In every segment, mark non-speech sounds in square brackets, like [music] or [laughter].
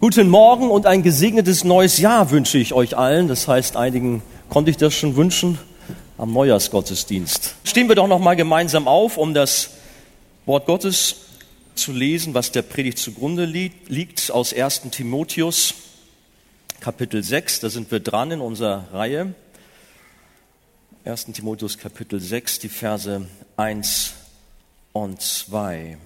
Guten Morgen und ein gesegnetes neues Jahr wünsche ich euch allen. Das heißt, einigen konnte ich das schon wünschen am Neujahrsgottesdienst. Stehen wir doch noch mal gemeinsam auf, um das Wort Gottes zu lesen, was der Predigt zugrunde liegt aus 1. Timotheus Kapitel 6. Da sind wir dran in unserer Reihe. 1. Timotheus Kapitel 6, die Verse 1 und 2.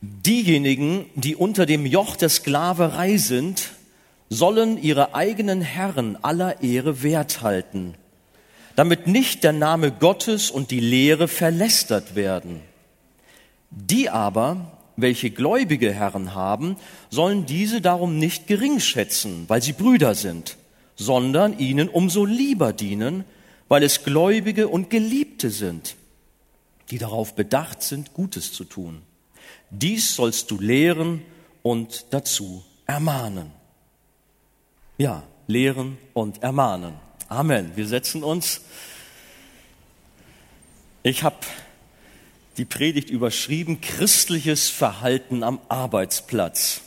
Diejenigen, die unter dem Joch der Sklaverei sind, sollen ihre eigenen Herren aller Ehre wert halten, damit nicht der Name Gottes und die Lehre verlästert werden. Die aber, welche gläubige Herren haben, sollen diese darum nicht gering schätzen, weil sie Brüder sind, sondern ihnen umso lieber dienen, weil es Gläubige und Geliebte sind, die darauf bedacht sind, Gutes zu tun. Dies sollst du lehren und dazu ermahnen. Ja, lehren und ermahnen. Amen. Wir setzen uns. Ich habe die Predigt überschrieben, christliches Verhalten am Arbeitsplatz.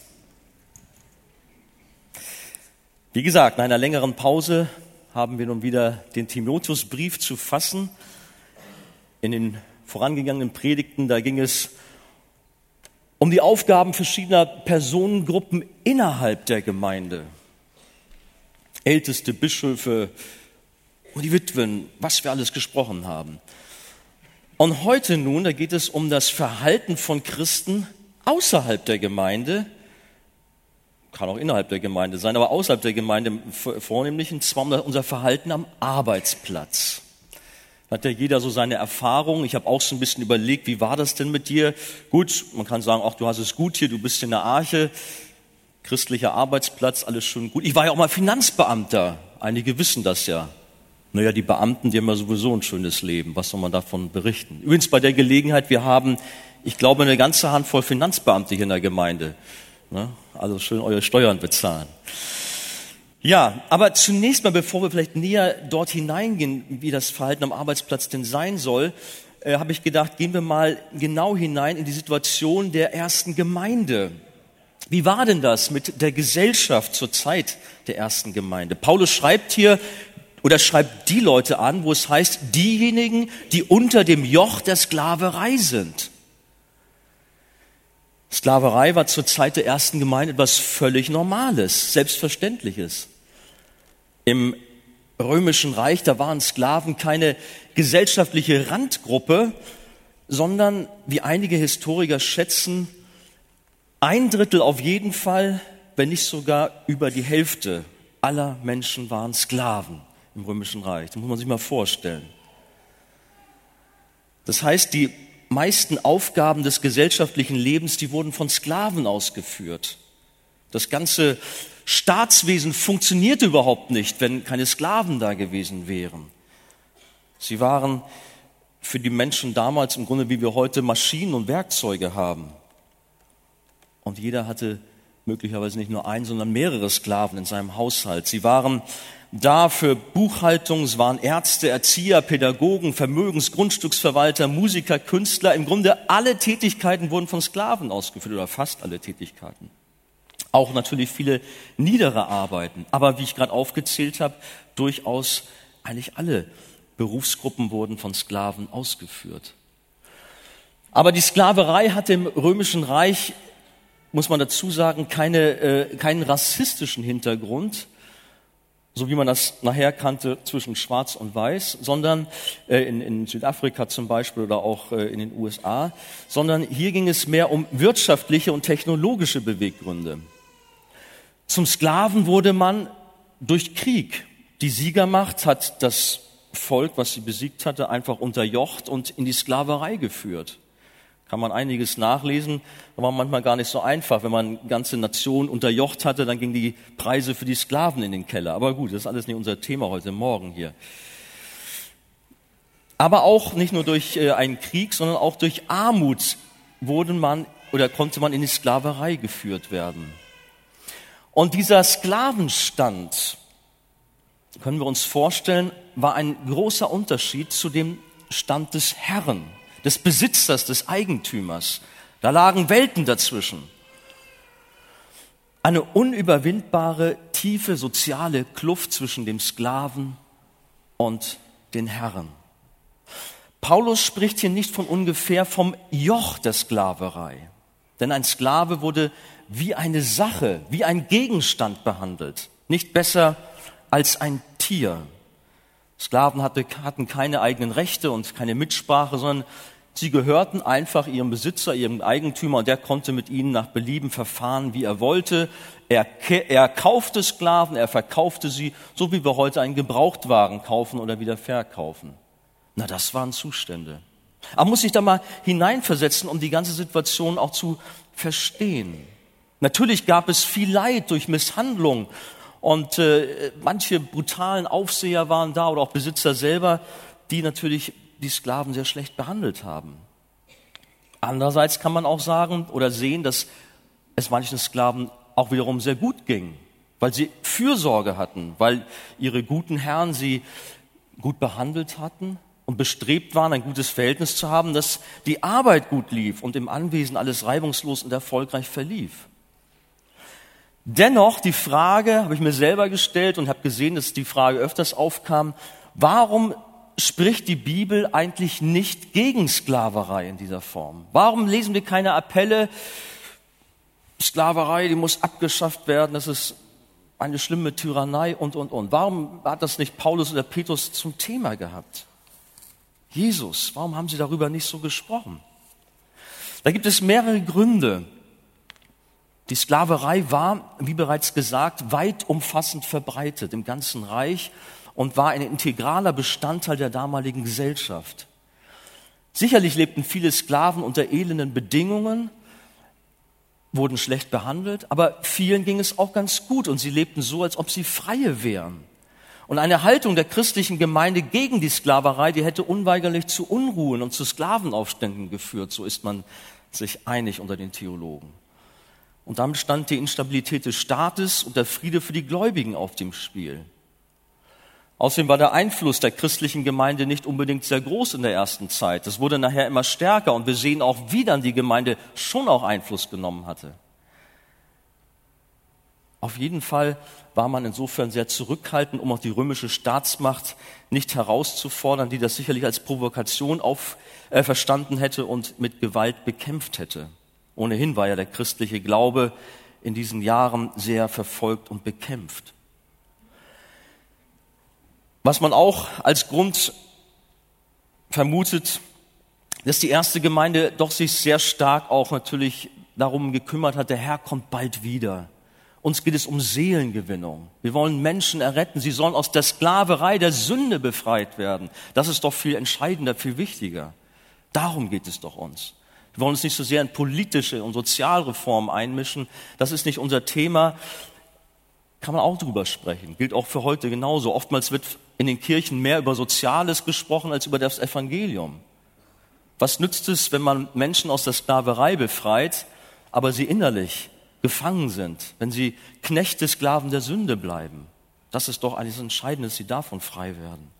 Wie gesagt, nach einer längeren Pause haben wir nun wieder den Timotheusbrief zu fassen. In den vorangegangenen Predigten, da ging es um die Aufgaben verschiedener Personengruppen innerhalb der Gemeinde. Älteste Bischöfe und die Witwen, was wir alles gesprochen haben. Und heute nun, da geht es um das Verhalten von Christen außerhalb der Gemeinde, kann auch innerhalb der Gemeinde sein, aber außerhalb der Gemeinde vornehmlich, und zwar unser Verhalten am Arbeitsplatz hat ja jeder so seine Erfahrungen. Ich habe auch so ein bisschen überlegt, wie war das denn mit dir? Gut, man kann sagen, ach, du hast es gut hier, du bist in der Arche, christlicher Arbeitsplatz, alles schon gut. Ich war ja auch mal Finanzbeamter. Einige wissen das ja. Naja, die Beamten, die haben ja sowieso ein schönes Leben. Was soll man davon berichten? Übrigens bei der Gelegenheit, wir haben, ich glaube, eine ganze Handvoll Finanzbeamte hier in der Gemeinde. Ne? Also schön eure Steuern bezahlen. Ja, aber zunächst mal, bevor wir vielleicht näher dort hineingehen, wie das Verhalten am Arbeitsplatz denn sein soll, äh, habe ich gedacht, gehen wir mal genau hinein in die Situation der ersten Gemeinde. Wie war denn das mit der Gesellschaft zur Zeit der ersten Gemeinde? Paulus schreibt hier oder schreibt die Leute an, wo es heißt, diejenigen, die unter dem Joch der Sklaverei sind. Sklaverei war zur Zeit der ersten Gemeinde etwas völlig Normales, Selbstverständliches. Im römischen Reich, da waren Sklaven keine gesellschaftliche Randgruppe, sondern, wie einige Historiker schätzen, ein Drittel auf jeden Fall, wenn nicht sogar über die Hälfte aller Menschen waren Sklaven im römischen Reich. Das muss man sich mal vorstellen. Das heißt, die meisten Aufgaben des gesellschaftlichen Lebens, die wurden von Sklaven ausgeführt. Das ganze Staatswesen funktionierte überhaupt nicht, wenn keine Sklaven da gewesen wären. Sie waren für die Menschen damals im Grunde, wie wir heute Maschinen und Werkzeuge haben. Und jeder hatte möglicherweise nicht nur einen, sondern mehrere Sklaven in seinem Haushalt. Sie waren da für Buchhaltung, es waren Ärzte, Erzieher, Pädagogen, Vermögens-, Grundstücksverwalter, Musiker, Künstler. Im Grunde alle Tätigkeiten wurden von Sklaven ausgeführt oder fast alle Tätigkeiten. Auch natürlich viele niedere Arbeiten. Aber wie ich gerade aufgezählt habe, durchaus eigentlich alle Berufsgruppen wurden von Sklaven ausgeführt. Aber die Sklaverei hatte im Römischen Reich, muss man dazu sagen, keine, äh, keinen rassistischen Hintergrund, so wie man das nachher kannte zwischen Schwarz und Weiß, sondern äh, in, in Südafrika zum Beispiel oder auch äh, in den USA, sondern hier ging es mehr um wirtschaftliche und technologische Beweggründe. Zum Sklaven wurde man durch Krieg. Die Siegermacht hat das Volk, was sie besiegt hatte, einfach unterjocht und in die Sklaverei geführt. Kann man einiges nachlesen, aber war manchmal gar nicht so einfach. Wenn man ganze Nationen unterjocht hatte, dann gingen die Preise für die Sklaven in den Keller. Aber gut, das ist alles nicht unser Thema heute Morgen hier. Aber auch nicht nur durch äh, einen Krieg, sondern auch durch Armut wurde man oder konnte man in die Sklaverei geführt werden. Und dieser Sklavenstand, können wir uns vorstellen, war ein großer Unterschied zu dem Stand des Herrn, des Besitzers, des Eigentümers. Da lagen Welten dazwischen. eine unüberwindbare, tiefe soziale Kluft zwischen dem Sklaven und den Herren. Paulus spricht hier nicht von ungefähr vom Joch der Sklaverei. Denn ein Sklave wurde wie eine Sache, wie ein Gegenstand behandelt, nicht besser als ein Tier. Sklaven hatte, hatten keine eigenen Rechte und keine Mitsprache, sondern sie gehörten einfach ihrem Besitzer, ihrem Eigentümer und der konnte mit ihnen nach Belieben verfahren, wie er wollte. Er, er kaufte Sklaven, er verkaufte sie, so wie wir heute einen Gebrauchtwagen kaufen oder wieder verkaufen. Na, das waren Zustände. Aber muss sich da mal hineinversetzen, um die ganze Situation auch zu verstehen. Natürlich gab es viel Leid durch Misshandlung und äh, manche brutalen Aufseher waren da oder auch Besitzer selber, die natürlich die Sklaven sehr schlecht behandelt haben. Andererseits kann man auch sagen oder sehen, dass es manchen Sklaven auch wiederum sehr gut ging, weil sie Fürsorge hatten, weil ihre guten Herren sie gut behandelt hatten und bestrebt waren, ein gutes Verhältnis zu haben, dass die Arbeit gut lief und im Anwesen alles reibungslos und erfolgreich verlief. Dennoch die Frage habe ich mir selber gestellt und habe gesehen, dass die Frage öfters aufkam, warum spricht die Bibel eigentlich nicht gegen Sklaverei in dieser Form? Warum lesen wir keine Appelle, Sklaverei, die muss abgeschafft werden, das ist eine schlimme Tyrannei und, und, und. Warum hat das nicht Paulus oder Petrus zum Thema gehabt? Jesus, warum haben sie darüber nicht so gesprochen? Da gibt es mehrere Gründe. Die Sklaverei war, wie bereits gesagt, weit umfassend verbreitet im ganzen Reich und war ein integraler Bestandteil der damaligen Gesellschaft. Sicherlich lebten viele Sklaven unter elenden Bedingungen, wurden schlecht behandelt, aber vielen ging es auch ganz gut und sie lebten so, als ob sie freie wären. Und eine Haltung der christlichen Gemeinde gegen die Sklaverei, die hätte unweigerlich zu Unruhen und zu Sklavenaufständen geführt, so ist man sich einig unter den Theologen. Und damit stand die Instabilität des Staates und der Friede für die Gläubigen auf dem Spiel. Außerdem war der Einfluss der christlichen Gemeinde nicht unbedingt sehr groß in der ersten Zeit. Es wurde nachher immer stärker und wir sehen auch, wie dann die Gemeinde schon auch Einfluss genommen hatte. Auf jeden Fall war man insofern sehr zurückhaltend, um auch die römische Staatsmacht nicht herauszufordern, die das sicherlich als Provokation auf, äh, verstanden hätte und mit Gewalt bekämpft hätte. Ohnehin war ja der christliche Glaube in diesen Jahren sehr verfolgt und bekämpft. Was man auch als Grund vermutet, dass die erste Gemeinde doch sich sehr stark auch natürlich darum gekümmert hat, der Herr kommt bald wieder. Uns geht es um Seelengewinnung. Wir wollen Menschen erretten. Sie sollen aus der Sklaverei der Sünde befreit werden. Das ist doch viel entscheidender, viel wichtiger. Darum geht es doch uns. Wir wollen uns nicht so sehr in politische und Sozialreformen einmischen. Das ist nicht unser Thema. Kann man auch drüber sprechen. Gilt auch für heute genauso. Oftmals wird in den Kirchen mehr über Soziales gesprochen als über das Evangelium. Was nützt es, wenn man Menschen aus der Sklaverei befreit, aber sie innerlich gefangen sind, wenn sie Knechte, Sklaven der Sünde bleiben. Das ist doch das Entscheidende, dass sie davon frei werden.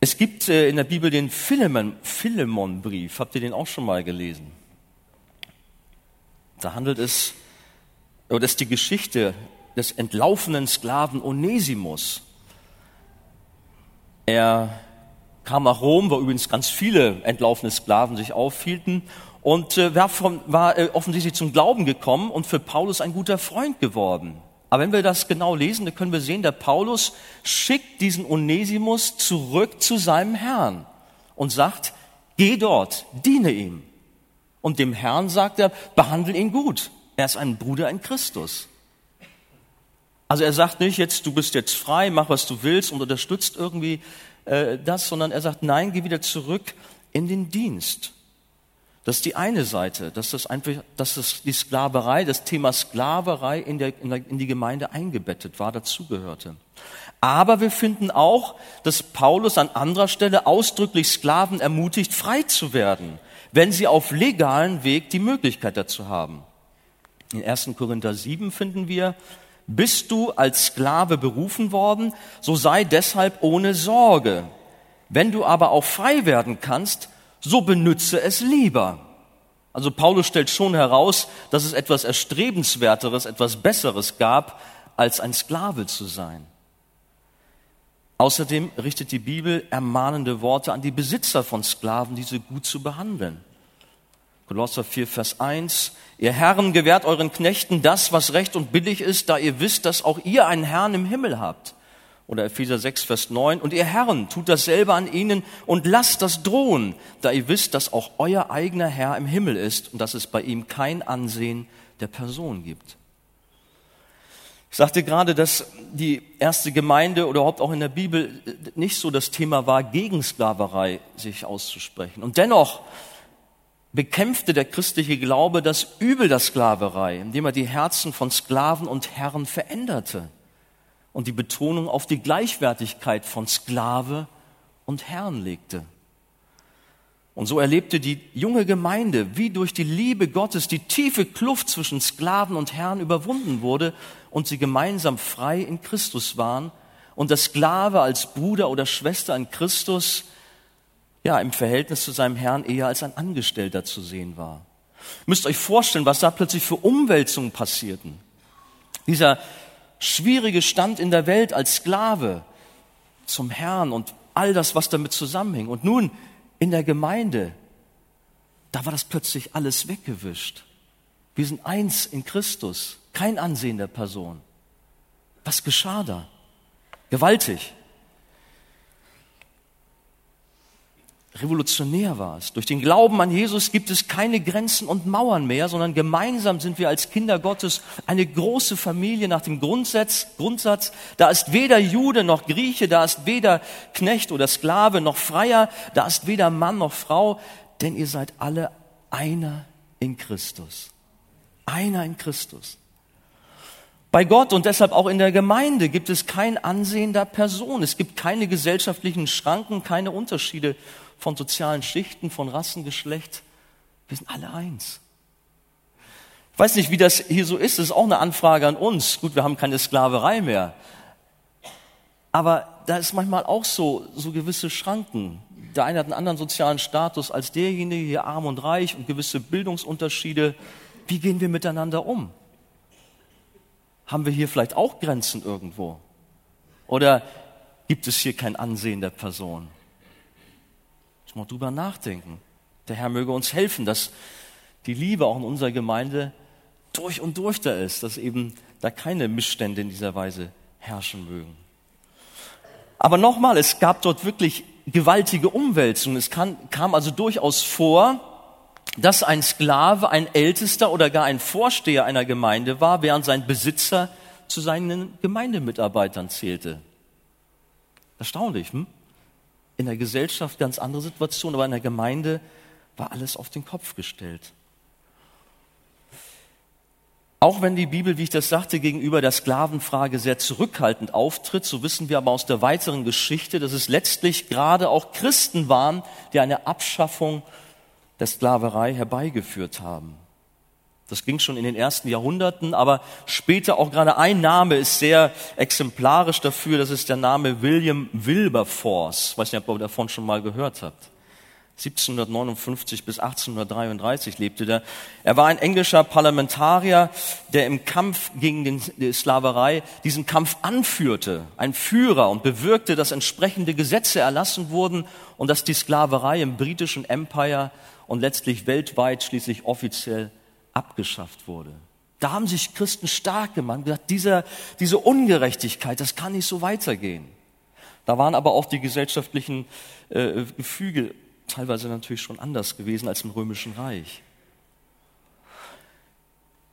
Es gibt äh, in der Bibel den Philemon-Brief. Habt ihr den auch schon mal gelesen? Da handelt es, oder ist die Geschichte des entlaufenen Sklaven Onesimus. Er kam nach Rom, wo übrigens ganz viele entlaufene Sklaven sich aufhielten und äh, war, äh, offensichtlich zum Glauben gekommen und für Paulus ein guter Freund geworden. Aber wenn wir das genau lesen, dann können wir sehen, der Paulus schickt diesen Onesimus zurück zu seinem Herrn und sagt, geh dort, diene ihm. Und dem Herrn sagt er, behandle ihn gut. Er ist ein Bruder in Christus. Also er sagt nicht, jetzt du bist jetzt frei, mach was du willst und unterstützt irgendwie äh, das, sondern er sagt, nein, geh wieder zurück in den Dienst. Das ist die eine Seite, dass das einfach, dass das die Sklaverei, das Thema Sklaverei in, der, in, der, in die Gemeinde eingebettet war, dazugehörte. Aber wir finden auch, dass Paulus an anderer Stelle ausdrücklich Sklaven ermutigt, frei zu werden, wenn sie auf legalen Weg die Möglichkeit dazu haben. In 1. Korinther 7 finden wir, bist du als Sklave berufen worden, so sei deshalb ohne Sorge. Wenn du aber auch frei werden kannst, so benütze es lieber. Also Paulus stellt schon heraus, dass es etwas Erstrebenswerteres, etwas Besseres gab, als ein Sklave zu sein. Außerdem richtet die Bibel ermahnende Worte an die Besitzer von Sklaven, diese gut zu behandeln. Kolosser 4, Vers 1. Ihr Herren gewährt euren Knechten das, was recht und billig ist, da ihr wisst, dass auch ihr einen Herrn im Himmel habt. Oder Epheser 6, Vers 9. Und ihr Herren, tut dasselbe an ihnen und lasst das drohen, da ihr wisst, dass auch euer eigener Herr im Himmel ist und dass es bei ihm kein Ansehen der Person gibt. Ich sagte gerade, dass die erste Gemeinde oder überhaupt auch in der Bibel nicht so das Thema war, gegen Sklaverei sich auszusprechen. Und dennoch bekämpfte der christliche Glaube das Übel der Sklaverei, indem er die Herzen von Sklaven und Herren veränderte und die Betonung auf die Gleichwertigkeit von Sklave und Herrn legte. Und so erlebte die junge Gemeinde, wie durch die Liebe Gottes die tiefe Kluft zwischen Sklaven und Herrn überwunden wurde und sie gemeinsam frei in Christus waren und der Sklave als Bruder oder Schwester in Christus ja im Verhältnis zu seinem Herrn eher als ein Angestellter zu sehen war. Müsst euch vorstellen, was da plötzlich für Umwälzungen passierten. Dieser schwierige Stand in der Welt als Sklave zum Herrn und all das, was damit zusammenhing. Und nun in der Gemeinde, da war das plötzlich alles weggewischt. Wir sind eins in Christus, kein Ansehen der Person. Was geschah da? Gewaltig. Revolutionär war es. Durch den Glauben an Jesus gibt es keine Grenzen und Mauern mehr, sondern gemeinsam sind wir als Kinder Gottes eine große Familie nach dem Grundsatz, Grundsatz, da ist weder Jude noch Grieche, da ist weder Knecht oder Sklave noch Freier, da ist weder Mann noch Frau, denn ihr seid alle einer in Christus. Einer in Christus. Bei Gott und deshalb auch in der Gemeinde gibt es kein Ansehen der Person. Es gibt keine gesellschaftlichen Schranken, keine Unterschiede von sozialen Schichten, von Rassengeschlecht. Wir sind alle eins. Ich weiß nicht, wie das hier so ist. Das ist auch eine Anfrage an uns. Gut, wir haben keine Sklaverei mehr. Aber da ist manchmal auch so, so gewisse Schranken. Der eine hat einen anderen sozialen Status als derjenige, hier arm und reich und gewisse Bildungsunterschiede. Wie gehen wir miteinander um? Haben wir hier vielleicht auch Grenzen irgendwo? Oder gibt es hier kein Ansehen der Person? Mal drüber nachdenken. Der Herr möge uns helfen, dass die Liebe auch in unserer Gemeinde durch und durch da ist, dass eben da keine Missstände in dieser Weise herrschen mögen. Aber nochmal, es gab dort wirklich gewaltige Umwälzungen. Es kam, kam also durchaus vor, dass ein Sklave ein Ältester oder gar ein Vorsteher einer Gemeinde war, während sein Besitzer zu seinen Gemeindemitarbeitern zählte. Erstaunlich, hm? In der Gesellschaft ganz andere Situation, aber in der Gemeinde war alles auf den Kopf gestellt. Auch wenn die Bibel, wie ich das sagte, gegenüber der Sklavenfrage sehr zurückhaltend auftritt, so wissen wir aber aus der weiteren Geschichte, dass es letztlich gerade auch Christen waren, die eine Abschaffung der Sklaverei herbeigeführt haben. Das ging schon in den ersten Jahrhunderten, aber später auch gerade ein Name ist sehr exemplarisch dafür, das ist der Name William Wilberforce. Ich weiß nicht, ob ihr davon schon mal gehört habt. 1759 bis 1833 lebte er. Er war ein englischer Parlamentarier, der im Kampf gegen die Sklaverei diesen Kampf anführte, ein Führer und bewirkte, dass entsprechende Gesetze erlassen wurden und dass die Sklaverei im britischen Empire und letztlich weltweit schließlich offiziell abgeschafft wurde. Da haben sich Christen stark gemacht und gesagt, dieser, diese Ungerechtigkeit, das kann nicht so weitergehen. Da waren aber auch die gesellschaftlichen äh, Gefüge teilweise natürlich schon anders gewesen als im Römischen Reich.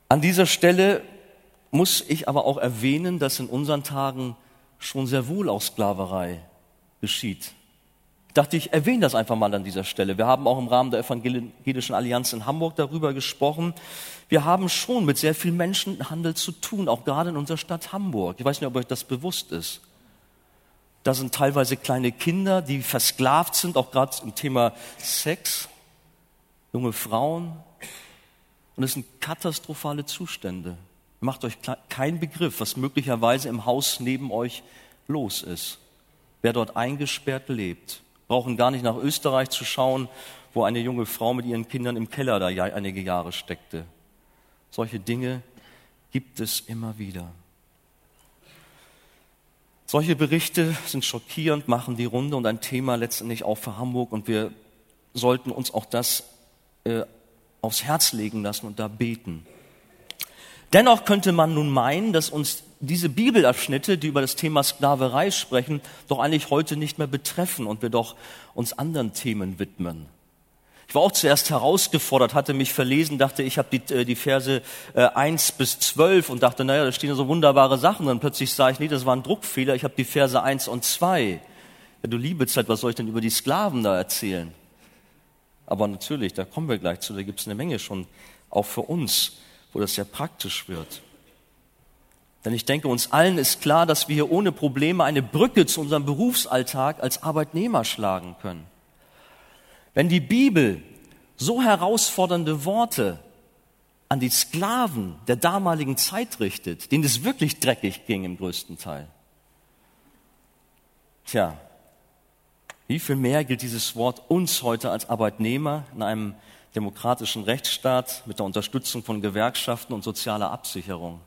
An dieser Stelle muss ich aber auch erwähnen, dass in unseren Tagen schon sehr wohl auch Sklaverei geschieht dachte ich, erwähne das einfach mal an dieser Stelle. Wir haben auch im Rahmen der Evangelischen Allianz in Hamburg darüber gesprochen. Wir haben schon mit sehr viel Menschenhandel zu tun, auch gerade in unserer Stadt Hamburg. Ich weiß nicht, ob euch das bewusst ist. Da sind teilweise kleine Kinder, die versklavt sind, auch gerade im Thema Sex, junge Frauen. Und es sind katastrophale Zustände. Macht euch keinen Begriff, was möglicherweise im Haus neben euch los ist. Wer dort eingesperrt lebt brauchen gar nicht nach Österreich zu schauen, wo eine junge Frau mit ihren Kindern im Keller da einige Jahre steckte. Solche Dinge gibt es immer wieder. Solche Berichte sind schockierend, machen die Runde und ein Thema letztendlich auch für Hamburg und wir sollten uns auch das äh, aufs Herz legen lassen und da beten. Dennoch könnte man nun meinen, dass uns diese Bibelabschnitte, die über das Thema Sklaverei sprechen, doch eigentlich heute nicht mehr betreffen und wir doch uns anderen Themen widmen. Ich war auch zuerst herausgefordert, hatte mich verlesen, dachte, ich habe die, äh, die Verse äh, 1 bis 12 und dachte, naja, da stehen so wunderbare Sachen. Und plötzlich sah ich, nee, das war ein Druckfehler, ich habe die Verse 1 und 2. Ja, du liebe Zeit, was soll ich denn über die Sklaven da erzählen? Aber natürlich, da kommen wir gleich zu, da gibt es eine Menge schon, auch für uns, wo das sehr praktisch wird. Denn ich denke, uns allen ist klar, dass wir hier ohne Probleme eine Brücke zu unserem Berufsalltag als Arbeitnehmer schlagen können. Wenn die Bibel so herausfordernde Worte an die Sklaven der damaligen Zeit richtet, denen es wirklich dreckig ging im größten Teil. Tja, wie viel mehr gilt dieses Wort uns heute als Arbeitnehmer in einem demokratischen Rechtsstaat mit der Unterstützung von Gewerkschaften und sozialer Absicherung?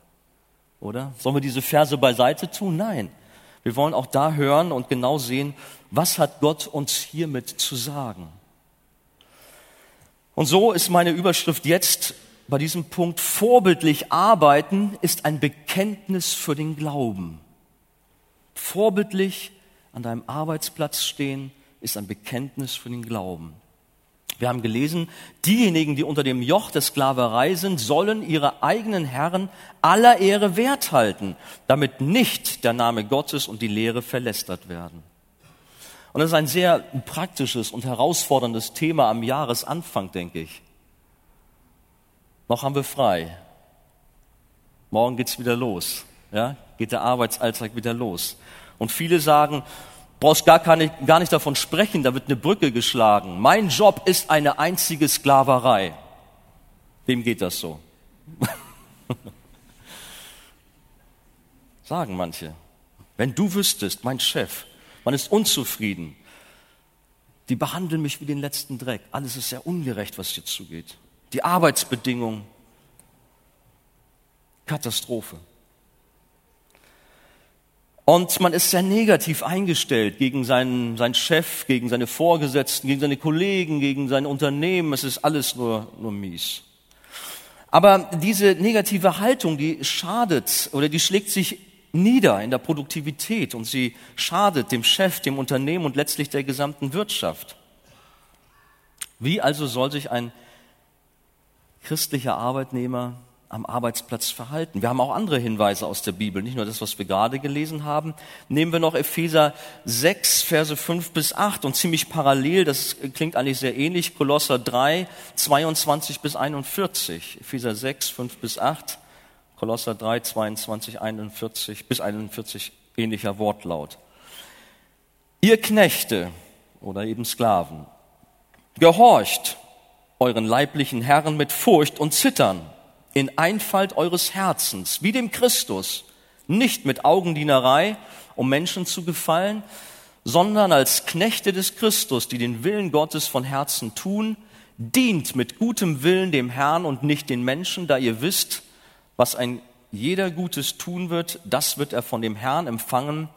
Oder? Sollen wir diese Verse beiseite tun? Nein. Wir wollen auch da hören und genau sehen, was hat Gott uns hiermit zu sagen. Und so ist meine Überschrift jetzt bei diesem Punkt, vorbildlich arbeiten ist ein Bekenntnis für den Glauben. Vorbildlich an deinem Arbeitsplatz stehen ist ein Bekenntnis für den Glauben. Wir haben gelesen, diejenigen, die unter dem Joch der Sklaverei sind, sollen ihre eigenen Herren aller Ehre wert halten, damit nicht der Name Gottes und die Lehre verlästert werden. Und das ist ein sehr praktisches und herausforderndes Thema am Jahresanfang, denke ich. Noch haben wir frei. Morgen geht's wieder los. Ja, geht der Arbeitsalltag wieder los. Und viele sagen, brauchst gar, keine, gar nicht davon sprechen, da wird eine Brücke geschlagen. Mein Job ist eine einzige Sklaverei. Wem geht das so? [laughs] sagen manche. Wenn du wüsstest, mein Chef, man ist unzufrieden. Die behandeln mich wie den letzten Dreck. Alles ist sehr ungerecht, was hier zugeht. Die Arbeitsbedingungen. Katastrophe. Und man ist sehr negativ eingestellt gegen seinen, seinen Chef, gegen seine Vorgesetzten, gegen seine Kollegen, gegen sein Unternehmen. Es ist alles nur, nur mies. Aber diese negative Haltung, die schadet oder die schlägt sich nieder in der Produktivität und sie schadet dem Chef, dem Unternehmen und letztlich der gesamten Wirtschaft. Wie also soll sich ein christlicher Arbeitnehmer am Arbeitsplatz verhalten? Wir haben auch andere Hinweise aus der Bibel, nicht nur das, was wir gerade gelesen haben. Nehmen wir noch Epheser 6, Verse 5 bis 8 und ziemlich parallel, das klingt eigentlich sehr ähnlich, Kolosser 3, 22 bis 41. Epheser 6, 5 bis 8. Kolosser 3, 22, 41 bis 41 ähnlicher Wortlaut. Ihr Knechte oder eben Sklaven, gehorcht euren leiblichen Herren mit Furcht und Zittern in Einfalt eures Herzens, wie dem Christus, nicht mit Augendienerei, um Menschen zu gefallen, sondern als Knechte des Christus, die den Willen Gottes von Herzen tun, dient mit gutem Willen dem Herrn und nicht den Menschen, da ihr wisst, was ein jeder Gutes tun wird, das wird er von dem Herrn empfangen,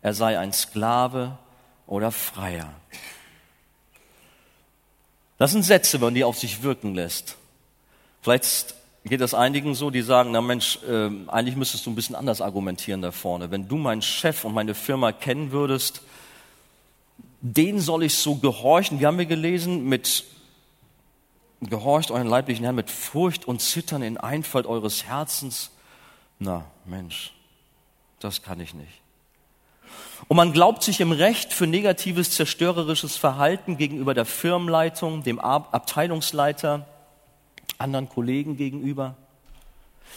er sei ein Sklave oder Freier. Das sind Sätze, wenn man die auf sich wirken lässt. Vielleicht geht das einigen so, die sagen, na Mensch, äh, eigentlich müsstest du ein bisschen anders argumentieren da vorne. Wenn du meinen Chef und meine Firma kennen würdest, den soll ich so gehorchen. Wie haben wir gelesen? Mit gehorcht euren leiblichen Herrn mit Furcht und Zittern in Einfalt eures Herzens. Na, Mensch, das kann ich nicht. Und man glaubt sich im Recht für negatives, zerstörerisches Verhalten gegenüber der Firmenleitung, dem Abteilungsleiter, anderen Kollegen gegenüber.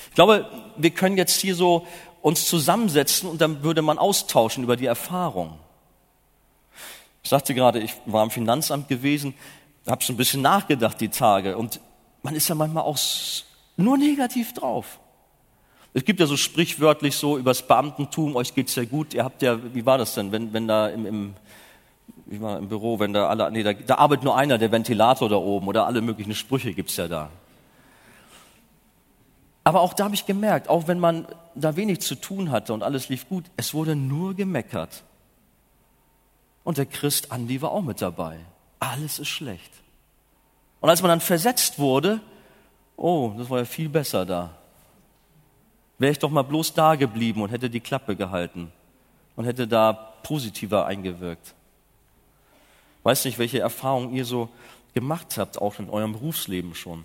Ich glaube, wir können jetzt hier so uns zusammensetzen und dann würde man austauschen über die Erfahrung. Ich sagte gerade, ich war im Finanzamt gewesen habe so ein bisschen nachgedacht die Tage und man ist ja manchmal auch nur negativ drauf. Es gibt ja so sprichwörtlich so übers Beamtentum, euch geht's ja gut, ihr habt ja, wie war das denn, wenn, wenn da im, im ich war im Büro, wenn da alle, nee, da, da arbeitet nur einer, der Ventilator da oben oder alle möglichen Sprüche gibt's ja da. Aber auch da habe ich gemerkt, auch wenn man da wenig zu tun hatte und alles lief gut, es wurde nur gemeckert. Und der Christ Andi war auch mit dabei. Alles ist schlecht. Und als man dann versetzt wurde, oh, das war ja viel besser da. Wäre ich doch mal bloß da geblieben und hätte die Klappe gehalten und hätte da positiver eingewirkt. Weiß nicht, welche Erfahrungen ihr so gemacht habt, auch in eurem Berufsleben schon.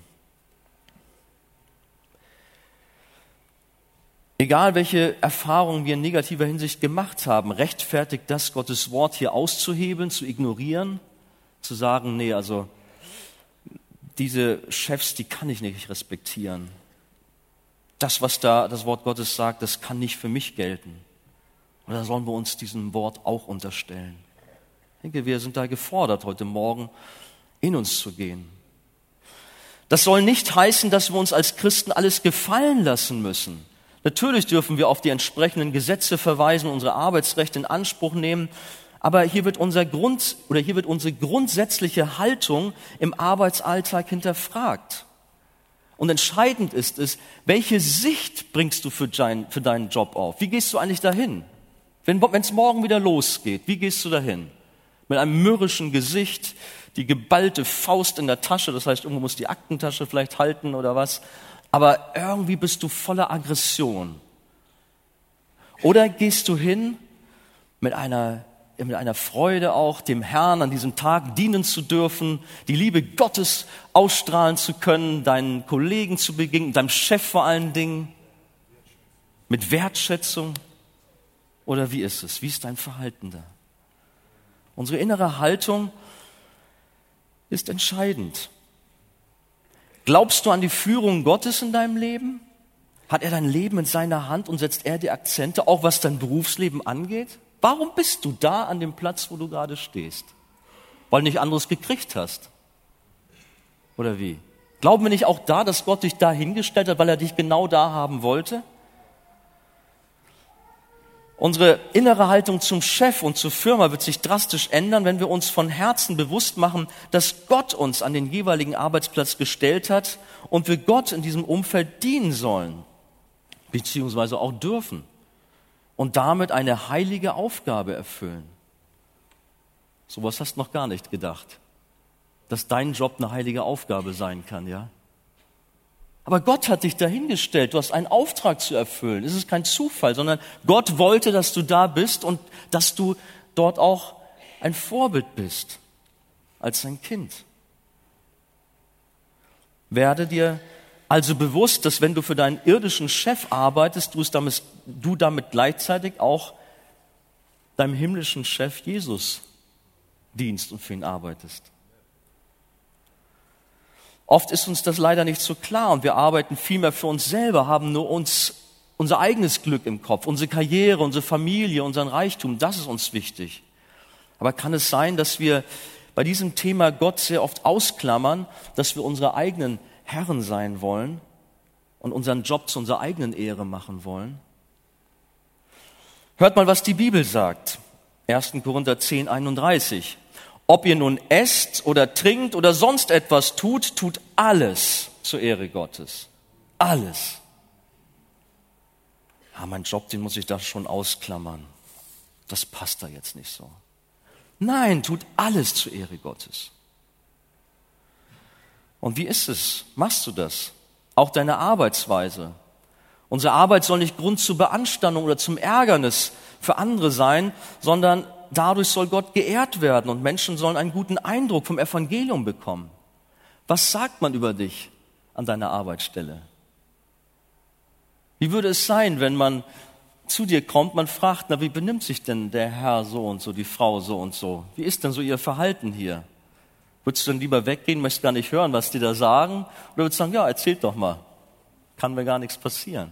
Egal welche Erfahrungen wir in negativer Hinsicht gemacht haben, rechtfertigt das Gottes Wort hier auszuhebeln, zu ignorieren, zu sagen, nee, also diese Chefs, die kann ich nicht respektieren. Das, was da das Wort Gottes sagt, das kann nicht für mich gelten. Oder sollen wir uns diesem Wort auch unterstellen? Ich denke, wir sind da gefordert, heute Morgen in uns zu gehen. Das soll nicht heißen, dass wir uns als Christen alles gefallen lassen müssen. Natürlich dürfen wir auf die entsprechenden Gesetze verweisen, unsere Arbeitsrechte in Anspruch nehmen, aber hier wird unser Grund oder hier wird unsere grundsätzliche Haltung im Arbeitsalltag hinterfragt. Und entscheidend ist es, welche Sicht bringst du für, dein, für deinen Job auf? Wie gehst du eigentlich dahin? Wenn es morgen wieder losgeht, wie gehst du dahin? Mit einem mürrischen Gesicht, die geballte Faust in der Tasche, das heißt, irgendwo muss die Aktentasche vielleicht halten oder was. Aber irgendwie bist du voller Aggression. Oder gehst du hin mit einer, mit einer Freude auch, dem Herrn an diesem Tag dienen zu dürfen, die Liebe Gottes ausstrahlen zu können, deinen Kollegen zu begegnen, deinem Chef vor allen Dingen, mit Wertschätzung. Oder wie ist es? Wie ist dein Verhalten da? Unsere innere Haltung ist entscheidend. Glaubst du an die Führung Gottes in deinem Leben? Hat er dein Leben in seiner Hand und setzt er die Akzente, auch was dein Berufsleben angeht? Warum bist du da an dem Platz, wo du gerade stehst? Weil du nicht anderes gekriegt hast? Oder wie? Glauben wir nicht auch da, dass Gott dich da hingestellt hat, weil er dich genau da haben wollte? Unsere innere Haltung zum Chef und zur Firma wird sich drastisch ändern, wenn wir uns von Herzen bewusst machen, dass Gott uns an den jeweiligen Arbeitsplatz gestellt hat und wir Gott in diesem Umfeld dienen sollen, beziehungsweise auch dürfen und damit eine heilige Aufgabe erfüllen. Sowas hast du noch gar nicht gedacht, dass dein Job eine heilige Aufgabe sein kann, ja? Aber Gott hat dich dahingestellt. Du hast einen Auftrag zu erfüllen. Es ist kein Zufall, sondern Gott wollte, dass du da bist und dass du dort auch ein Vorbild bist als sein Kind. Werde dir also bewusst, dass wenn du für deinen irdischen Chef arbeitest, du, damit, du damit gleichzeitig auch deinem himmlischen Chef Jesus dienst und für ihn arbeitest. Oft ist uns das leider nicht so klar und wir arbeiten vielmehr für uns selber, haben nur uns unser eigenes Glück im Kopf, unsere Karriere, unsere Familie, unseren Reichtum, das ist uns wichtig. Aber kann es sein, dass wir bei diesem Thema Gott sehr oft ausklammern, dass wir unsere eigenen Herren sein wollen und unseren Job zu unserer eigenen Ehre machen wollen? Hört mal, was die Bibel sagt. 1. Korinther 10, 31. Ob ihr nun esst oder trinkt oder sonst etwas tut, tut alles zur Ehre Gottes. Alles. Ja, mein Job, den muss ich da schon ausklammern. Das passt da jetzt nicht so. Nein, tut alles zur Ehre Gottes. Und wie ist es? Machst du das? Auch deine Arbeitsweise. Unsere Arbeit soll nicht Grund zur Beanstandung oder zum Ärgernis für andere sein, sondern dadurch soll Gott geehrt werden und Menschen sollen einen guten Eindruck vom Evangelium bekommen. Was sagt man über dich an deiner Arbeitsstelle? Wie würde es sein, wenn man zu dir kommt, man fragt, na, wie benimmt sich denn der Herr so und so, die Frau so und so? Wie ist denn so ihr Verhalten hier? Würdest du dann lieber weggehen, möchtest gar nicht hören, was die da sagen? Oder würdest du sagen, ja, erzählt doch mal. Kann mir gar nichts passieren.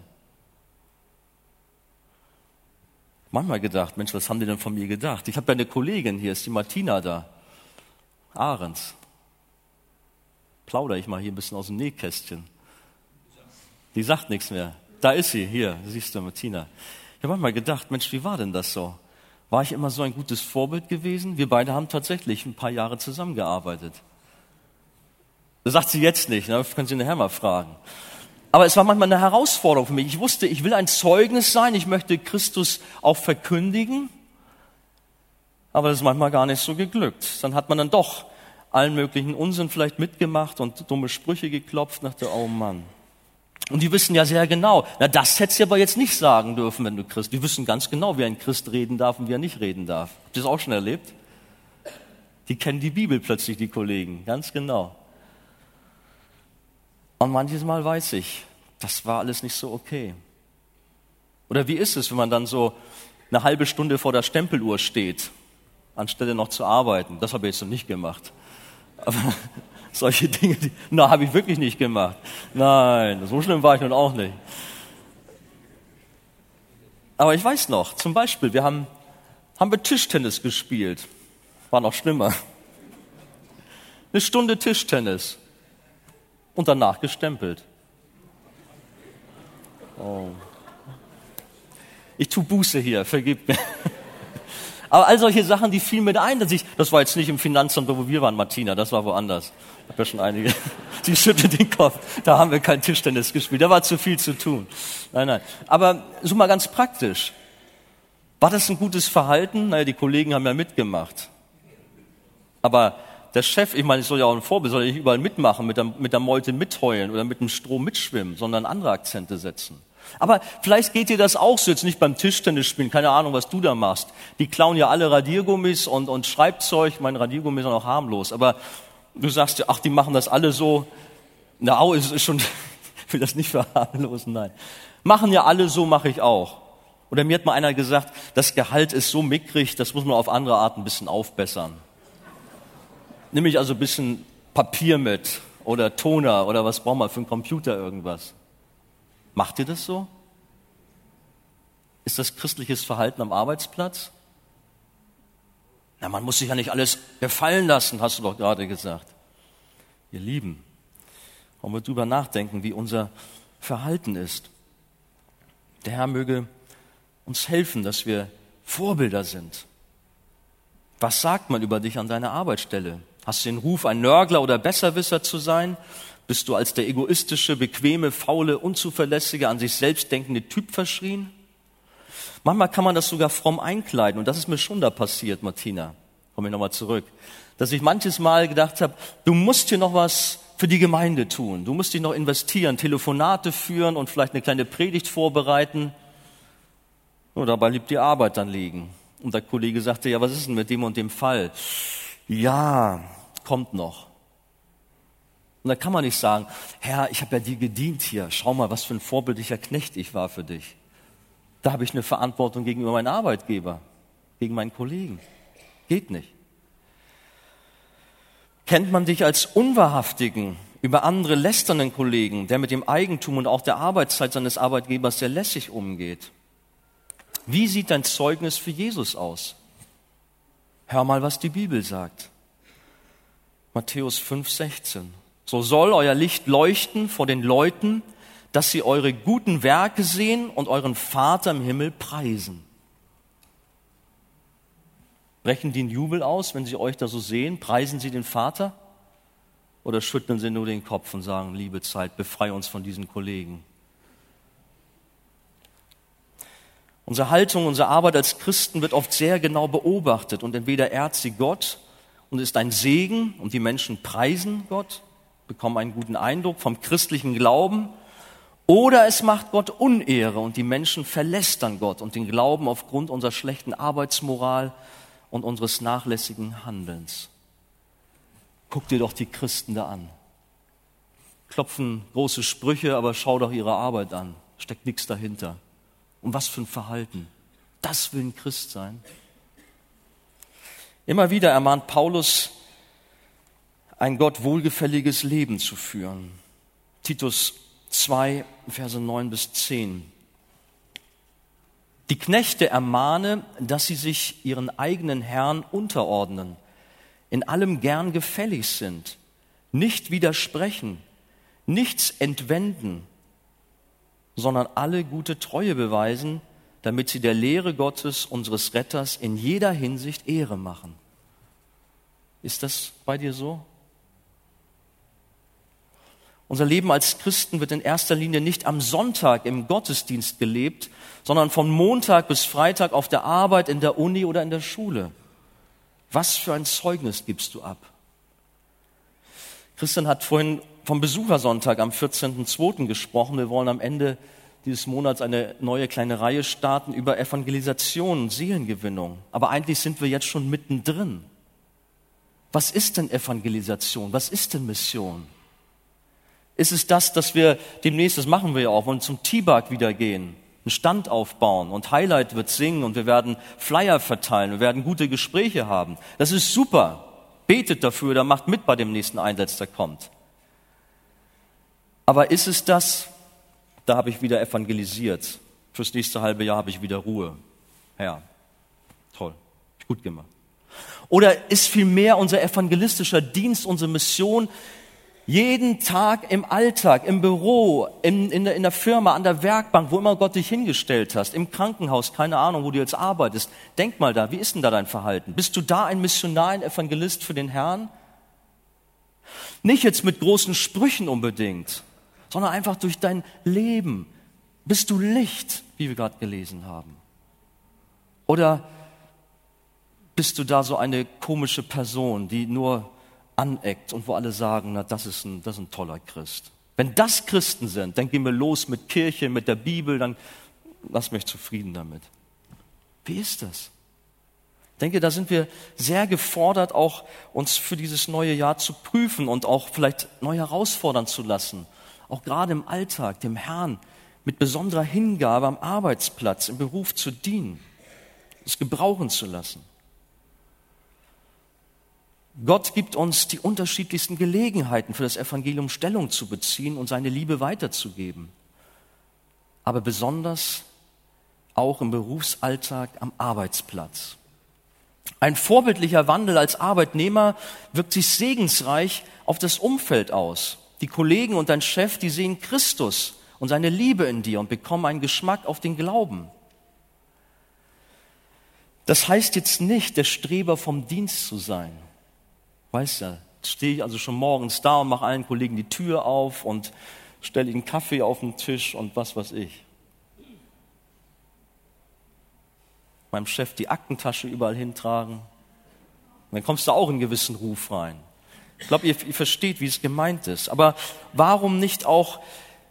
Manchmal gedacht, Mensch, was haben die denn von mir gedacht? Ich habe ja eine Kollegin hier, ist die Martina da. Ahrens. Plauder ich mal hier ein bisschen aus dem Nähkästchen. Die sagt nichts mehr. Da ist sie, hier, siehst du, Martina. Ich habe manchmal gedacht, Mensch, wie war denn das so? War ich immer so ein gutes Vorbild gewesen? Wir beide haben tatsächlich ein paar Jahre zusammengearbeitet. Das sagt sie jetzt nicht, ne? können Sie nachher mal fragen. Aber es war manchmal eine Herausforderung für mich. Ich wusste, ich will ein Zeugnis sein, ich möchte Christus auch verkündigen. Aber das ist manchmal gar nicht so geglückt. Dann hat man dann doch allen möglichen Unsinn vielleicht mitgemacht und dumme Sprüche geklopft nach der, oh Mann. Und die wissen ja sehr genau, na das hättest du aber jetzt nicht sagen dürfen, wenn du Christ. Die wissen ganz genau, wie ein Christ reden darf und wie er nicht reden darf. Habt ihr das auch schon erlebt? Die kennen die Bibel plötzlich, die Kollegen, ganz genau. Und manches Mal weiß ich, das war alles nicht so okay. Oder wie ist es, wenn man dann so eine halbe Stunde vor der Stempeluhr steht, anstelle noch zu arbeiten? Das habe ich jetzt noch nicht gemacht. Aber [laughs] solche Dinge, die, na, habe ich wirklich nicht gemacht. Nein, so schlimm war ich nun auch nicht. Aber ich weiß noch, zum Beispiel, wir haben, haben wir Tischtennis gespielt. War noch schlimmer. Eine Stunde Tischtennis. Und danach gestempelt. Oh. Ich tu Buße hier, vergib mir. [laughs] Aber all solche Sachen, die fielen mit ein, dass ich, das war jetzt nicht im Finanzamt, wo wir waren, Martina, das war woanders. Ich habe ja schon einige, [laughs] die schüttelt den Kopf. Da haben wir kein Tischtennis gespielt, da war zu viel zu tun. Nein, nein. Aber so mal ganz praktisch. War das ein gutes Verhalten? Naja, die Kollegen haben ja mitgemacht. Aber der Chef, ich meine, ich soll ja auch ein Vorbild, soll ja nicht überall mitmachen, mit der, mit der Meute mitheulen oder mit dem Strom mitschwimmen, sondern andere Akzente setzen. Aber vielleicht geht dir das auch so, jetzt nicht beim Tischtennis spielen, keine Ahnung, was du da machst. Die klauen ja alle Radiergummis und, und Schreibzeug. Mein Radiergummis sind auch harmlos. Aber du sagst ja, ach, die machen das alle so. Na, au, ist, ist schon, [laughs] ich will das nicht verharmlosen, nein. Machen ja alle so, mache ich auch. Oder mir hat mal einer gesagt, das Gehalt ist so mickrig, das muss man auf andere Art ein bisschen aufbessern. Nimm ich also ein bisschen Papier mit oder Toner oder was braucht man für einen Computer irgendwas. Macht ihr das so? Ist das christliches Verhalten am Arbeitsplatz? Na, man muss sich ja nicht alles gefallen lassen, hast du doch gerade gesagt. Ihr Lieben, wollen wir drüber nachdenken, wie unser Verhalten ist. Der Herr möge uns helfen, dass wir Vorbilder sind. Was sagt man über dich an deiner Arbeitsstelle? Hast du den Ruf, ein Nörgler oder Besserwisser zu sein? Bist du als der egoistische, bequeme, faule, unzuverlässige, an sich selbst denkende Typ verschrien? Manchmal kann man das sogar fromm einkleiden und das ist mir schon da passiert, Martina. Komme ich nochmal zurück. Dass ich manches Mal gedacht habe, du musst hier noch was für die Gemeinde tun. Du musst dich noch investieren, Telefonate führen und vielleicht eine kleine Predigt vorbereiten. Nur dabei blieb die Arbeit dann liegen. Und der Kollege sagte, ja, was ist denn mit dem und dem Fall? Ja, kommt noch. Und da kann man nicht sagen, Herr, ich habe ja dir gedient hier. Schau mal, was für ein vorbildlicher Knecht ich war für dich. Da habe ich eine Verantwortung gegenüber meinem Arbeitgeber, gegen meinen Kollegen. Geht nicht. Kennt man dich als unwahrhaftigen, über andere lästernden Kollegen, der mit dem Eigentum und auch der Arbeitszeit seines Arbeitgebers sehr lässig umgeht? Wie sieht dein Zeugnis für Jesus aus? Hör mal, was die Bibel sagt. Matthäus 5, 16. So soll euer Licht leuchten vor den Leuten, dass sie eure guten Werke sehen und euren Vater im Himmel preisen. Brechen die einen Jubel aus, wenn sie euch da so sehen? Preisen sie den Vater? Oder schütteln sie nur den Kopf und sagen, liebe Zeit, befreie uns von diesen Kollegen? Unsere Haltung, unsere Arbeit als Christen wird oft sehr genau beobachtet und entweder ehrt sie Gott und ist ein Segen und die Menschen preisen Gott bekommen einen guten Eindruck vom christlichen Glauben, oder es macht Gott Unehre und die Menschen verlästern Gott und den Glauben aufgrund unserer schlechten Arbeitsmoral und unseres nachlässigen Handelns. Guck dir doch die Christen da an. Klopfen große Sprüche, aber schau doch ihre Arbeit an. Steckt nichts dahinter. Und was für ein Verhalten. Das will ein Christ sein. Immer wieder ermahnt Paulus ein Gott wohlgefälliges Leben zu führen. Titus 2, Verse 9 bis 10. Die Knechte ermahne, dass sie sich ihren eigenen Herrn unterordnen, in allem gern gefällig sind, nicht widersprechen, nichts entwenden, sondern alle gute Treue beweisen, damit sie der Lehre Gottes, unseres Retters, in jeder Hinsicht Ehre machen. Ist das bei dir so? Unser Leben als Christen wird in erster Linie nicht am Sonntag im Gottesdienst gelebt, sondern von Montag bis Freitag auf der Arbeit, in der Uni oder in der Schule. Was für ein Zeugnis gibst du ab? Christian hat vorhin vom Besuchersonntag am 14.02. gesprochen. Wir wollen am Ende dieses Monats eine neue kleine Reihe starten über Evangelisation und Seelengewinnung. Aber eigentlich sind wir jetzt schon mittendrin. Was ist denn Evangelisation? Was ist denn Mission? Ist es das, dass wir demnächst, das machen wir ja auch, wollen zum T-Bag wieder gehen, einen Stand aufbauen und Highlight wird singen und wir werden Flyer verteilen, wir werden gute Gespräche haben. Das ist super. Betet dafür oder macht mit bei dem nächsten Einsatz, der kommt. Aber ist es das, da habe ich wieder evangelisiert. Fürs nächste halbe Jahr habe ich wieder Ruhe. Ja, toll, gut gemacht. Oder ist vielmehr unser evangelistischer Dienst, unsere Mission, jeden Tag im Alltag, im Büro, in, in, der, in der Firma, an der Werkbank, wo immer Gott dich hingestellt hast, im Krankenhaus, keine Ahnung, wo du jetzt arbeitest. Denk mal da, wie ist denn da dein Verhalten? Bist du da ein Missionar, ein Evangelist für den Herrn? Nicht jetzt mit großen Sprüchen unbedingt, sondern einfach durch dein Leben. Bist du Licht, wie wir gerade gelesen haben? Oder bist du da so eine komische Person, die nur aneckt und wo alle sagen, na, das ist ein, das ist ein toller Christ. Wenn das Christen sind, dann gehen wir los mit Kirche, mit der Bibel, dann lass mich zufrieden damit. Wie ist das? Ich denke, da sind wir sehr gefordert, auch uns für dieses neue Jahr zu prüfen und auch vielleicht neu herausfordern zu lassen. Auch gerade im Alltag, dem Herrn mit besonderer Hingabe am Arbeitsplatz, im Beruf zu dienen, es gebrauchen zu lassen. Gott gibt uns die unterschiedlichsten Gelegenheiten für das Evangelium Stellung zu beziehen und seine Liebe weiterzugeben. Aber besonders auch im Berufsalltag am Arbeitsplatz. Ein vorbildlicher Wandel als Arbeitnehmer wirkt sich segensreich auf das Umfeld aus. Die Kollegen und dein Chef, die sehen Christus und seine Liebe in dir und bekommen einen Geschmack auf den Glauben. Das heißt jetzt nicht, der Streber vom Dienst zu sein. Weißt du, stehe ich also schon morgens da und mache allen Kollegen die Tür auf und stelle ihnen Kaffee auf den Tisch und was weiß ich. Meinem Chef die Aktentasche überall hintragen. Und dann kommst du auch in gewissen Ruf rein. Ich glaube, ihr, ihr versteht, wie es gemeint ist. Aber warum nicht auch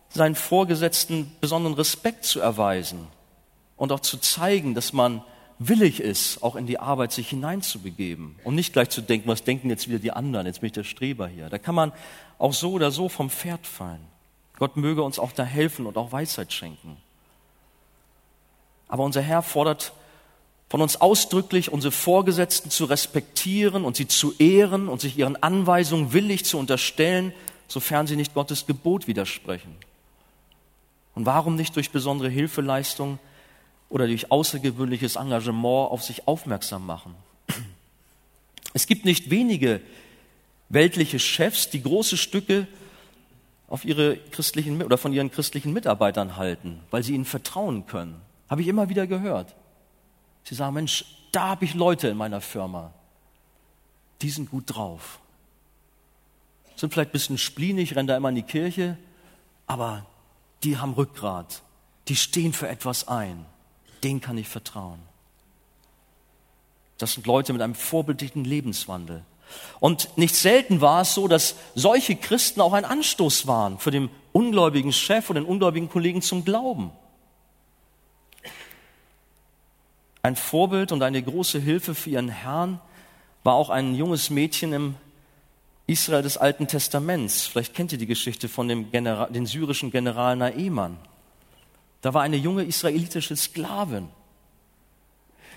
seinen Vorgesetzten besonderen Respekt zu erweisen und auch zu zeigen, dass man willig ist, auch in die Arbeit sich hineinzubegeben und nicht gleich zu denken, was denken jetzt wieder die anderen, jetzt bin ich der Streber hier. Da kann man auch so oder so vom Pferd fallen. Gott möge uns auch da helfen und auch Weisheit schenken. Aber unser Herr fordert von uns ausdrücklich, unsere Vorgesetzten zu respektieren und sie zu ehren und sich ihren Anweisungen willig zu unterstellen, sofern sie nicht Gottes Gebot widersprechen. Und warum nicht durch besondere Hilfeleistung oder durch außergewöhnliches Engagement auf sich aufmerksam machen. Es gibt nicht wenige weltliche Chefs, die große Stücke auf ihre christlichen oder von ihren christlichen Mitarbeitern halten, weil sie ihnen vertrauen können. Habe ich immer wieder gehört. Sie sagen, Mensch, da habe ich Leute in meiner Firma, die sind gut drauf. Sind vielleicht ein bisschen splinig, rennen da immer in die Kirche, aber die haben Rückgrat, die stehen für etwas ein denen kann ich vertrauen. Das sind Leute mit einem vorbildlichen Lebenswandel. Und nicht selten war es so, dass solche Christen auch ein Anstoß waren für den ungläubigen Chef und den ungläubigen Kollegen zum Glauben. Ein Vorbild und eine große Hilfe für ihren Herrn war auch ein junges Mädchen im Israel des Alten Testaments. Vielleicht kennt ihr die Geschichte von dem General, den syrischen General Naeman. Da war eine junge israelitische Sklavin.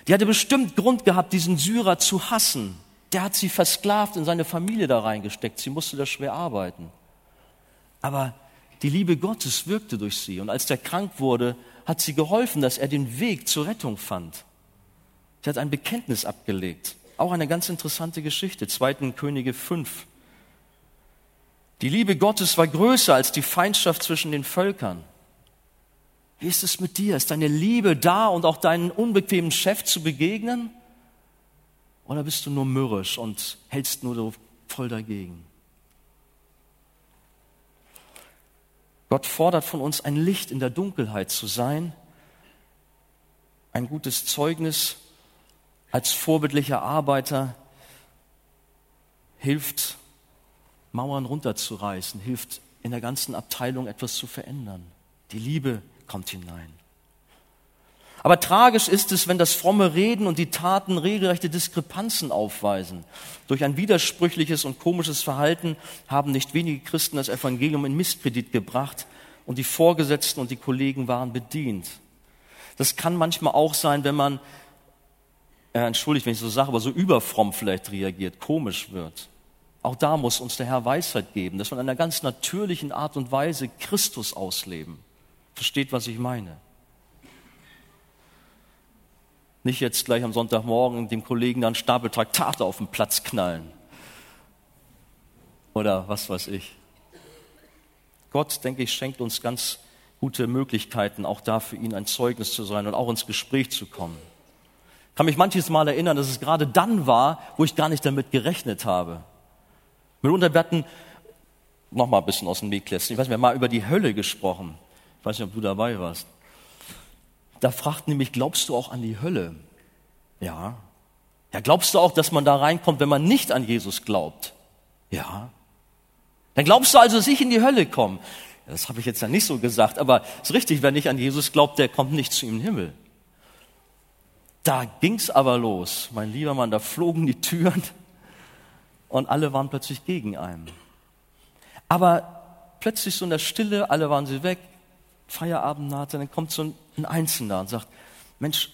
Die hatte bestimmt Grund gehabt, diesen Syrer zu hassen. Der hat sie versklavt und seine Familie da reingesteckt. Sie musste da schwer arbeiten. Aber die Liebe Gottes wirkte durch sie. Und als der krank wurde, hat sie geholfen, dass er den Weg zur Rettung fand. Sie hat ein Bekenntnis abgelegt. Auch eine ganz interessante Geschichte. Zweiten Könige 5. Die Liebe Gottes war größer als die Feindschaft zwischen den Völkern. Wie ist es mit dir? Ist deine Liebe da und auch deinen unbequemen Chef zu begegnen? Oder bist du nur mürrisch und hältst nur so voll dagegen? Gott fordert von uns, ein Licht in der Dunkelheit zu sein, ein gutes Zeugnis als vorbildlicher Arbeiter hilft, Mauern runterzureißen, hilft in der ganzen Abteilung etwas zu verändern. Die Liebe kommt hinein. Aber tragisch ist es, wenn das fromme Reden und die Taten regelrechte Diskrepanzen aufweisen. Durch ein widersprüchliches und komisches Verhalten haben nicht wenige Christen das Evangelium in Misskredit gebracht und die Vorgesetzten und die Kollegen waren bedient. Das kann manchmal auch sein, wenn man, äh, entschuldigt, wenn ich so sage, aber so überfromm vielleicht reagiert, komisch wird. Auch da muss uns der Herr Weisheit geben, dass wir in einer ganz natürlichen Art und Weise Christus ausleben. Versteht, was ich meine? Nicht jetzt gleich am Sonntagmorgen dem Kollegen dann Stapel Traktate auf den Platz knallen. Oder was weiß ich. Gott, denke ich, schenkt uns ganz gute Möglichkeiten, auch da für ihn ein Zeugnis zu sein und auch ins Gespräch zu kommen. Kann mich manches Mal erinnern, dass es gerade dann war, wo ich gar nicht damit gerechnet habe. Mitunter werden, noch mal ein bisschen aus dem Nähkästchen, ich weiß nicht, wir haben mal über die Hölle gesprochen. Ich weiß nicht, ob du dabei warst. Da fragt nämlich, glaubst du auch an die Hölle? Ja. Ja, glaubst du auch, dass man da reinkommt, wenn man nicht an Jesus glaubt? Ja. Dann glaubst du also, dass ich in die Hölle komme? Das habe ich jetzt ja nicht so gesagt, aber es ist richtig, wer nicht an Jesus glaubt, der kommt nicht zu ihm im Himmel. Da ging's aber los, mein lieber Mann, da flogen die Türen [laughs] und alle waren plötzlich gegen einen. Aber plötzlich so in der Stille, alle waren sie weg, Feierabend nahte, dann kommt so ein Einzelner und sagt, Mensch,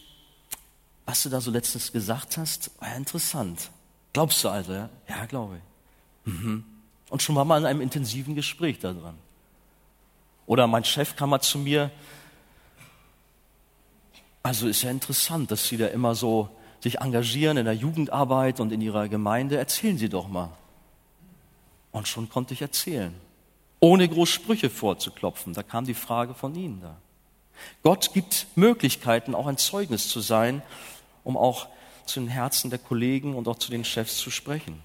was du da so letztens gesagt hast, war ja interessant. Glaubst du also, ja? Ja, glaube ich. Mhm. Und schon war mal in einem intensiven Gespräch da dran. Oder mein Chef kam mal zu mir, also ist ja interessant, dass Sie da immer so sich engagieren in der Jugendarbeit und in Ihrer Gemeinde. Erzählen Sie doch mal. Und schon konnte ich erzählen ohne groß Sprüche vorzuklopfen. Da kam die Frage von Ihnen da. Gott gibt Möglichkeiten, auch ein Zeugnis zu sein, um auch zu den Herzen der Kollegen und auch zu den Chefs zu sprechen.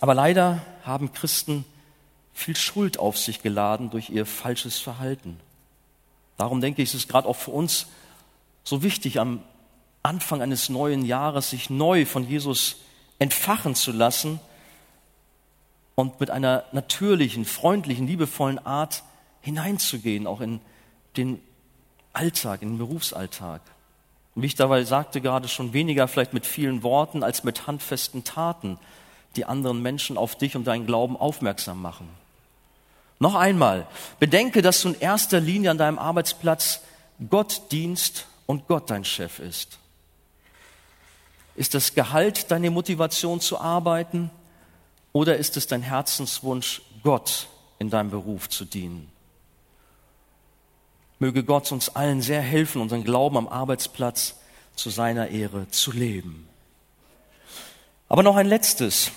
Aber leider haben Christen viel Schuld auf sich geladen durch ihr falsches Verhalten. Darum denke ich, ist es gerade auch für uns so wichtig, am Anfang eines neuen Jahres sich neu von Jesus entfachen zu lassen und mit einer natürlichen, freundlichen, liebevollen Art hineinzugehen, auch in den Alltag, in den Berufsalltag. Und wie ich dabei sagte, gerade schon weniger vielleicht mit vielen Worten als mit handfesten Taten, die anderen Menschen auf dich und deinen Glauben aufmerksam machen. Noch einmal, bedenke, dass du in erster Linie an deinem Arbeitsplatz Gott dienst und Gott dein Chef ist. Ist das Gehalt deine Motivation zu arbeiten oder ist es dein Herzenswunsch, Gott in deinem Beruf zu dienen? Möge Gott uns allen sehr helfen, unseren Glauben am Arbeitsplatz zu seiner Ehre zu leben. Aber noch ein letztes.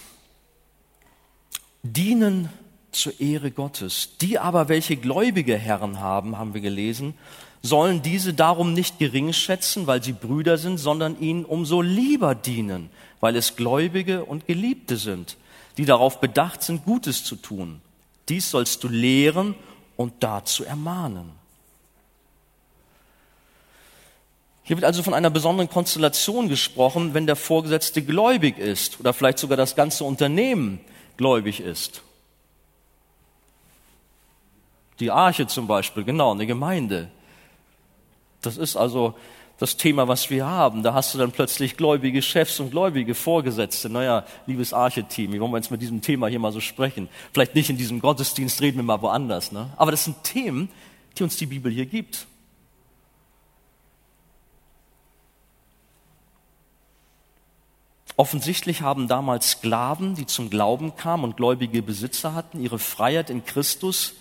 Dienen zur Ehre Gottes. Die aber, welche gläubige Herren haben, haben wir gelesen, sollen diese darum nicht gering schätzen, weil sie Brüder sind, sondern ihnen umso lieber dienen, weil es Gläubige und Geliebte sind, die darauf bedacht sind, Gutes zu tun. Dies sollst du lehren und dazu ermahnen. Hier wird also von einer besonderen Konstellation gesprochen, wenn der Vorgesetzte gläubig ist oder vielleicht sogar das ganze Unternehmen gläubig ist. Die Arche zum Beispiel, genau, eine Gemeinde. Das ist also das Thema, was wir haben. Da hast du dann plötzlich gläubige Chefs und gläubige Vorgesetzte. Naja, liebes Archeteam, wie wollen wir jetzt mit diesem Thema hier mal so sprechen? Vielleicht nicht in diesem Gottesdienst, reden wir mal woanders. Ne? Aber das sind Themen, die uns die Bibel hier gibt. Offensichtlich haben damals Sklaven, die zum Glauben kamen und gläubige Besitzer hatten, ihre Freiheit in Christus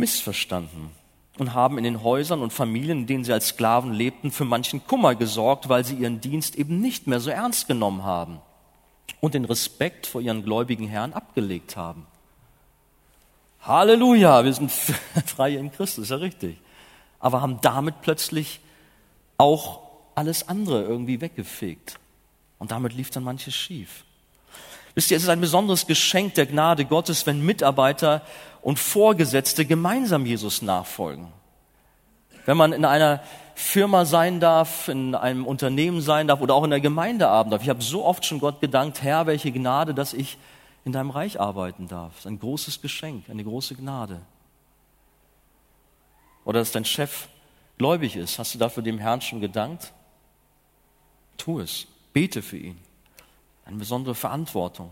missverstanden und haben in den Häusern und Familien, in denen sie als Sklaven lebten, für manchen Kummer gesorgt, weil sie ihren Dienst eben nicht mehr so ernst genommen haben und den Respekt vor ihren gläubigen Herren abgelegt haben. Halleluja, wir sind [laughs] frei in Christus, ist ja richtig. Aber haben damit plötzlich auch alles andere irgendwie weggefegt. Und damit lief dann manches schief. Wisst ihr, es ist ein besonderes Geschenk der Gnade Gottes, wenn Mitarbeiter und Vorgesetzte gemeinsam Jesus nachfolgen. Wenn man in einer Firma sein darf, in einem Unternehmen sein darf oder auch in der Gemeinde arbeiten darf. Ich habe so oft schon Gott gedankt, Herr, welche Gnade, dass ich in deinem Reich arbeiten darf. Das ist ein großes Geschenk, eine große Gnade. Oder dass dein Chef gläubig ist. Hast du dafür dem Herrn schon gedankt? Tu es. Bete für ihn. Eine besondere Verantwortung.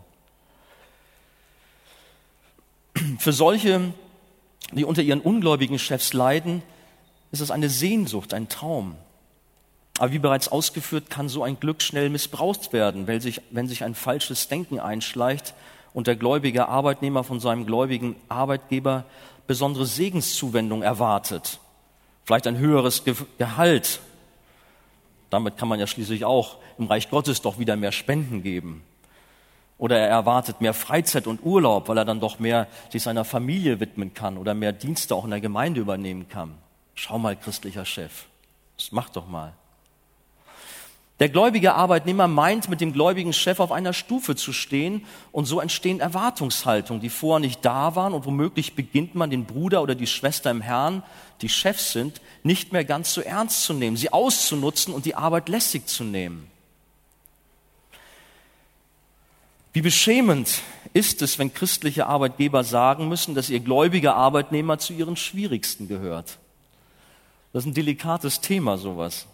Für solche, die unter ihren ungläubigen Chefs leiden, ist es eine Sehnsucht, ein Traum. Aber wie bereits ausgeführt, kann so ein Glück schnell missbraucht werden, wenn sich, wenn sich ein falsches Denken einschleicht und der gläubige Arbeitnehmer von seinem gläubigen Arbeitgeber besondere Segenszuwendung erwartet. Vielleicht ein höheres Gehalt. Damit kann man ja schließlich auch im Reich Gottes doch wieder mehr Spenden geben. Oder er erwartet mehr Freizeit und Urlaub, weil er dann doch mehr sich seiner Familie widmen kann oder mehr Dienste auch in der Gemeinde übernehmen kann. Schau mal, christlicher Chef, das mach doch mal. Der gläubige Arbeitnehmer meint, mit dem gläubigen Chef auf einer Stufe zu stehen und so entstehen Erwartungshaltungen, die vorher nicht da waren und womöglich beginnt man den Bruder oder die Schwester im Herrn, die Chefs sind, nicht mehr ganz so ernst zu nehmen, sie auszunutzen und die Arbeit lässig zu nehmen. Wie beschämend ist es, wenn christliche Arbeitgeber sagen müssen, dass ihr gläubiger Arbeitnehmer zu ihren schwierigsten gehört. Das ist ein delikates Thema, sowas.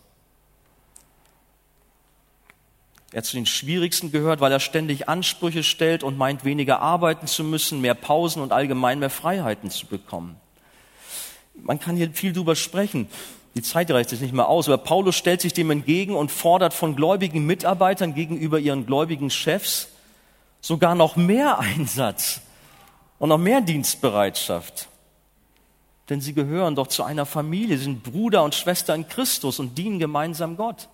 Er zu den schwierigsten gehört, weil er ständig Ansprüche stellt und meint, weniger arbeiten zu müssen, mehr Pausen und allgemein mehr Freiheiten zu bekommen. Man kann hier viel drüber sprechen. Die Zeit reicht sich nicht mehr aus, aber Paulus stellt sich dem entgegen und fordert von gläubigen Mitarbeitern gegenüber ihren gläubigen Chefs sogar noch mehr Einsatz und noch mehr Dienstbereitschaft denn sie gehören doch zu einer Familie, sind Bruder und Schwester in Christus und dienen gemeinsam Gott.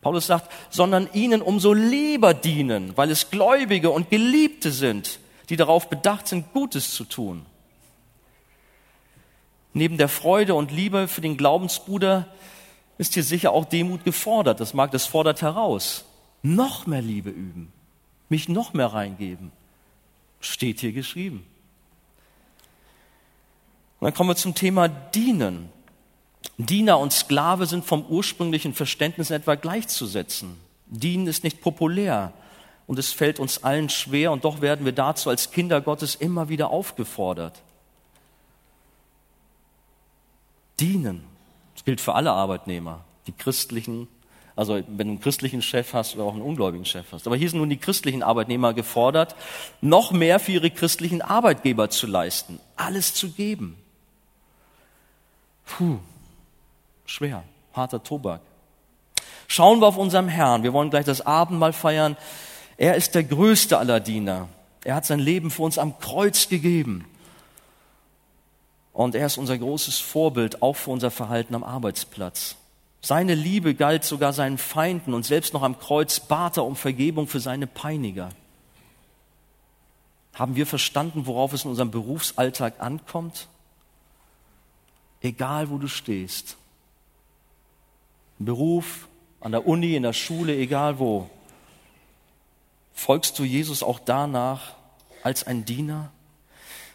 Paulus sagt, sondern ihnen umso lieber dienen, weil es Gläubige und Geliebte sind, die darauf bedacht sind, Gutes zu tun. Neben der Freude und Liebe für den Glaubensbruder ist hier sicher auch Demut gefordert. Das mag das fordert heraus. Noch mehr Liebe üben, mich noch mehr reingeben. Steht hier geschrieben. Und dann kommen wir zum Thema Dienen. Diener und Sklave sind vom ursprünglichen Verständnis etwa gleichzusetzen. Dienen ist nicht populär und es fällt uns allen schwer und doch werden wir dazu als Kinder Gottes immer wieder aufgefordert. Dienen. Das gilt für alle Arbeitnehmer, die christlichen, also wenn du einen christlichen Chef hast oder auch einen ungläubigen Chef hast. Aber hier sind nun die christlichen Arbeitnehmer gefordert, noch mehr für ihre christlichen Arbeitgeber zu leisten, alles zu geben. Puh, schwer, harter Tobak. Schauen wir auf unserem Herrn. Wir wollen gleich das Abendmahl feiern. Er ist der größte aller Diener. Er hat sein Leben für uns am Kreuz gegeben. Und er ist unser großes Vorbild, auch für unser Verhalten am Arbeitsplatz. Seine Liebe galt sogar seinen Feinden und selbst noch am Kreuz bat er um Vergebung für seine Peiniger. Haben wir verstanden, worauf es in unserem Berufsalltag ankommt? egal wo du stehst. Im Beruf, an der Uni, in der Schule, egal wo. Folgst du Jesus auch danach als ein Diener?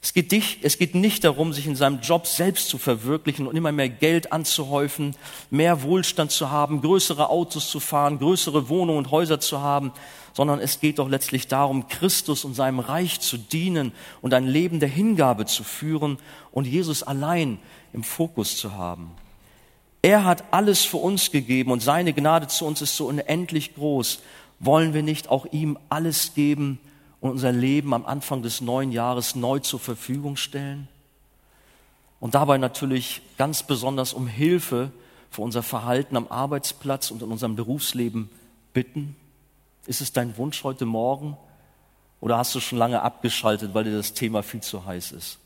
Es geht, dich, es geht nicht darum, sich in seinem Job selbst zu verwirklichen und immer mehr Geld anzuhäufen, mehr Wohlstand zu haben, größere Autos zu fahren, größere Wohnungen und Häuser zu haben, sondern es geht doch letztlich darum, Christus und seinem Reich zu dienen und ein Leben der Hingabe zu führen und Jesus allein im Fokus zu haben. Er hat alles für uns gegeben und seine Gnade zu uns ist so unendlich groß. Wollen wir nicht auch ihm alles geben und unser Leben am Anfang des neuen Jahres neu zur Verfügung stellen? Und dabei natürlich ganz besonders um Hilfe für unser Verhalten am Arbeitsplatz und in unserem Berufsleben bitten? Ist es dein Wunsch heute Morgen? Oder hast du schon lange abgeschaltet, weil dir das Thema viel zu heiß ist?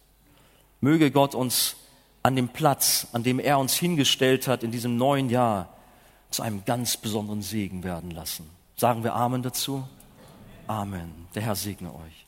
Möge Gott uns an dem Platz, an dem er uns hingestellt hat in diesem neuen Jahr, zu einem ganz besonderen Segen werden lassen. Sagen wir Amen dazu? Amen. Der Herr segne euch.